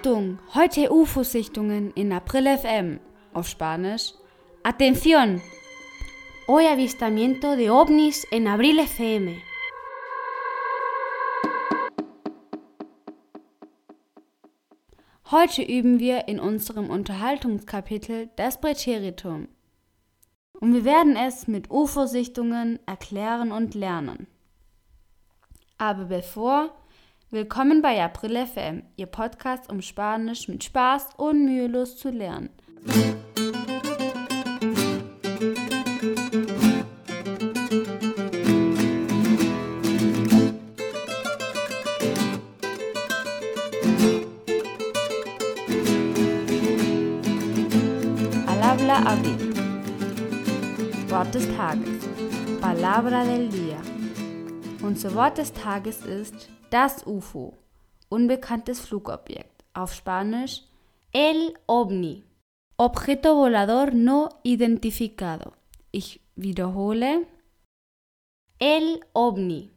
Achtung, heute UFO-Sichtungen in April FM. Auf Spanisch. Atención. Hoy avistamiento de ovnis en Abril FM. Heute üben wir in unserem Unterhaltungskapitel das Präteritum. Und wir werden es mit UFO-Sichtungen erklären und lernen. Aber bevor, willkommen bei April FM, Ihr Podcast, um Spanisch mit Spaß und mühelos zu lernen. Palabra abrir. Wort des Tages. Palabra del día. Unser Wort des Tages ist das UFO, unbekanntes Flugobjekt. Auf Spanisch el ovni, objeto volador no identificado. Ich wiederhole el ovni,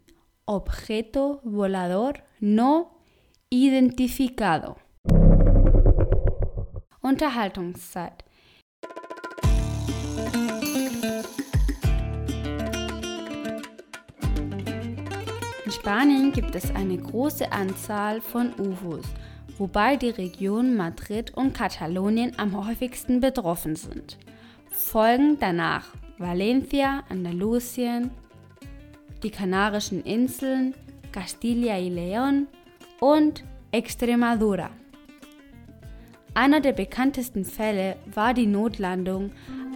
objeto volador no identificado. Unterhaltungszeit. Spanien gibt es eine große Anzahl von UFOs, wobei die Region Madrid und Katalonien am häufigsten betroffen sind. Folgen danach Valencia, Andalusien, die Kanarischen Inseln, Castilla y León und Extremadura. Einer der bekanntesten Fälle war die Notlandung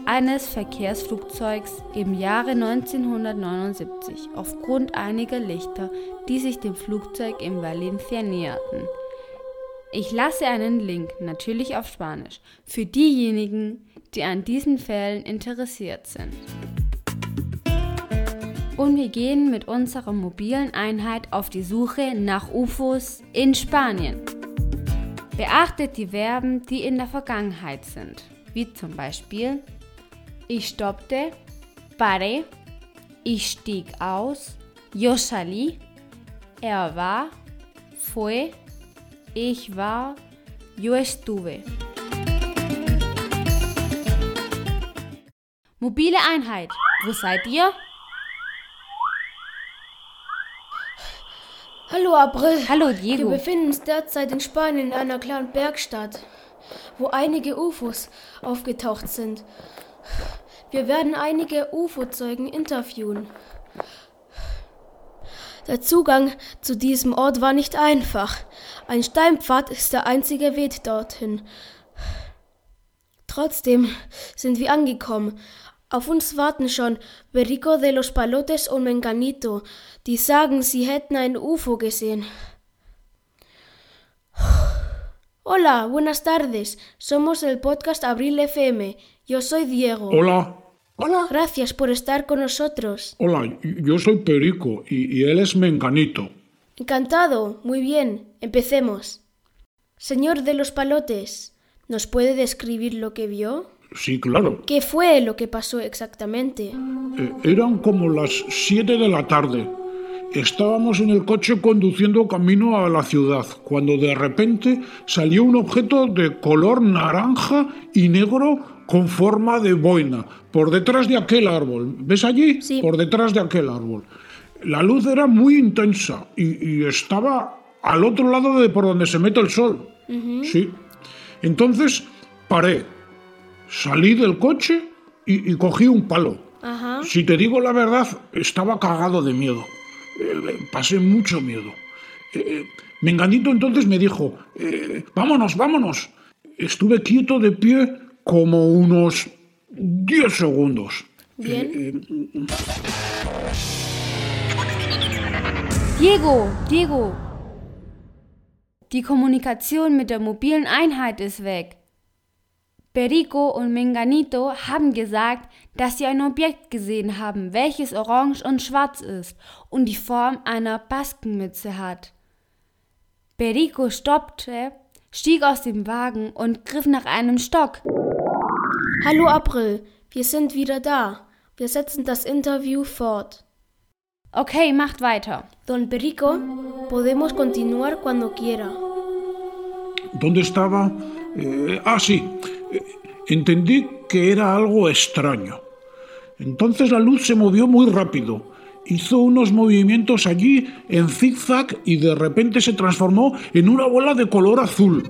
eines Verkehrsflugzeugs im Jahre 1979 aufgrund einiger Lichter, die sich dem Flugzeug in Valencia näherten. Ich lasse einen Link, natürlich auf Spanisch, für diejenigen, die an diesen Fällen interessiert sind. Und wir gehen mit unserer mobilen Einheit auf die Suche nach UFOs in Spanien. Beachtet die Verben, die in der Vergangenheit sind, wie zum Beispiel ich stoppte, paré, ich stieg aus, yo salí, er war, fue, ich war, yo estuve. Mobile Einheit, wo seid ihr? Hallo April. Hallo Wir Diego. befinden uns derzeit in Spanien in einer kleinen Bergstadt, wo einige UFOs aufgetaucht sind. Wir werden einige UFO-Zeugen interviewen. Der Zugang zu diesem Ort war nicht einfach. Ein Steinpfad ist der einzige Weg dorthin. Trotzdem sind wir angekommen. Auf uns warten schon Perico de los Palotes und Menganito, die sagen, sie hätten ein UFO gesehen. Hola, buenas tardes. Somos el podcast Abril FM. Yo soy Diego. Hola. Hola. Gracias por estar con nosotros. Hola, yo soy Perico y, y él es Menganito. Encantado. Muy bien. Empecemos. Señor de los Palotes, ¿nos puede describir lo que vio? Sí, claro. ¿Qué fue lo que pasó exactamente? Eh, eran como las 7 de la tarde. Estábamos en el coche conduciendo camino a la ciudad, cuando de repente salió un objeto de color naranja y negro con forma de boina, por detrás de aquel árbol. ¿Ves allí? Sí. Por detrás de aquel árbol. La luz era muy intensa y, y estaba al otro lado de por donde se mete el sol. Sí. Entonces paré, salí del coche y, y cogí un palo. Ajá. Si te digo la verdad, estaba cagado de miedo. Eh, pasé mucho miedo. Eh, Menganito entonces me dijo, eh, vámonos, vámonos. Estuve quieto de pie como unos 10 segundos. Bien. Eh, Diego, Diego. Die Kommunikation mit der mobilen Einheit ist weg. Perico und Menganito haben gesagt, dass sie ein Objekt gesehen haben, welches orange und schwarz ist und die Form einer Baskenmütze hat. Perico stoppte, stieg aus dem Wagen und griff nach einem Stock. Hallo April, wir sind wieder da. Wir setzen das Interview fort. Okay, macht weiter. Don Perico, podemos continuar cuando quiera. ¿Dónde estaba? Eh, ah, sí. Entendí que era algo extraño. Entonces la luz se movió muy rápido. Hizo unos movimientos allí en zigzag y de repente se transformó en una bola de color azul.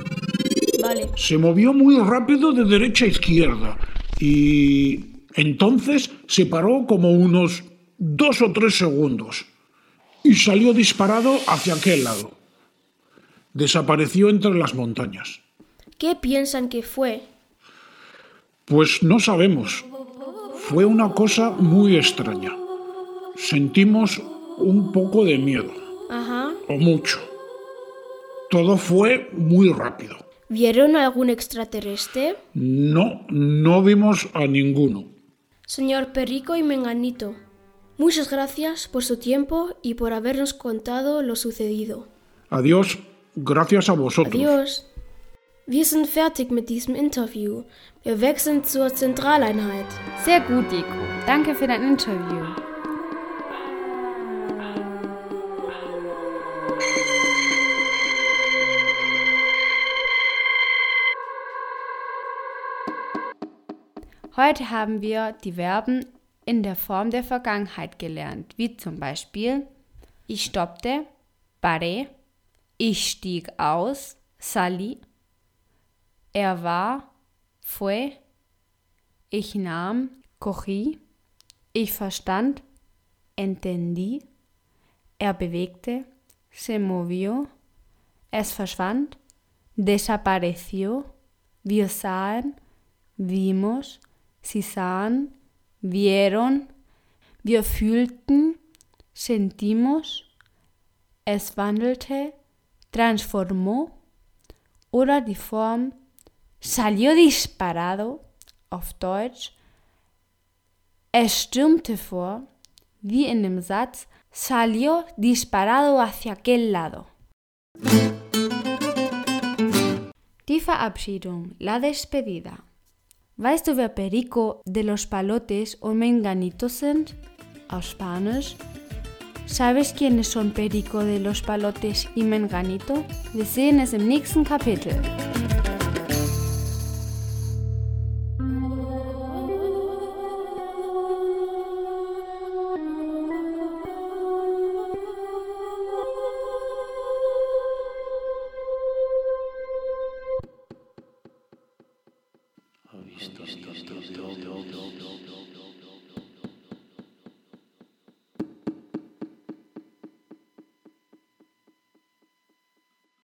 Vale. Se movió muy rápido de derecha a izquierda y entonces se paró como unos dos o tres segundos y salió disparado hacia aquel lado. Desapareció entre las montañas. ¿Qué piensan que fue? Pues no sabemos. Fue una cosa muy extraña. Sentimos un poco de miedo. Ajá. O mucho. Todo fue muy rápido. ¿Vieron algún extraterrestre? No, no vimos a ninguno. Señor Perico y Menganito, muchas gracias por su tiempo y por habernos contado lo sucedido. Adiós, gracias a vosotros. Adiós. Wir sind fertig mit diesem Interview. Wir wechseln zur Zentraleinheit. Sehr gut, Deko. Danke für dein Interview. Heute haben wir die Verben in der Form der Vergangenheit gelernt, wie zum Beispiel ich stoppte, paré, ich stieg aus, salí, er war, fue, ich nahm, cogí, ich verstand, entendí, er bewegte, se movió, es verschwand, desapareció, wir sahen, vimos, sie sahen, vieron, wir fühlten, sentimos, es wandelte, transformó oder die Form salió disparado auf Deutsch, es stürmte vor, wie in dem Satz salió disparado hacia aquel lado. Die Verabschiedung, la despedida. Weißt du, wer Perico de los Palotes o Menganitos sind? Auf Spanisch. ¿Sabes quiénes son Perico de los Palotes y Menganito? Wir sehen es im nächsten Kapitel. Cristo, Cristo, Deus, Deus, Deus, Deus.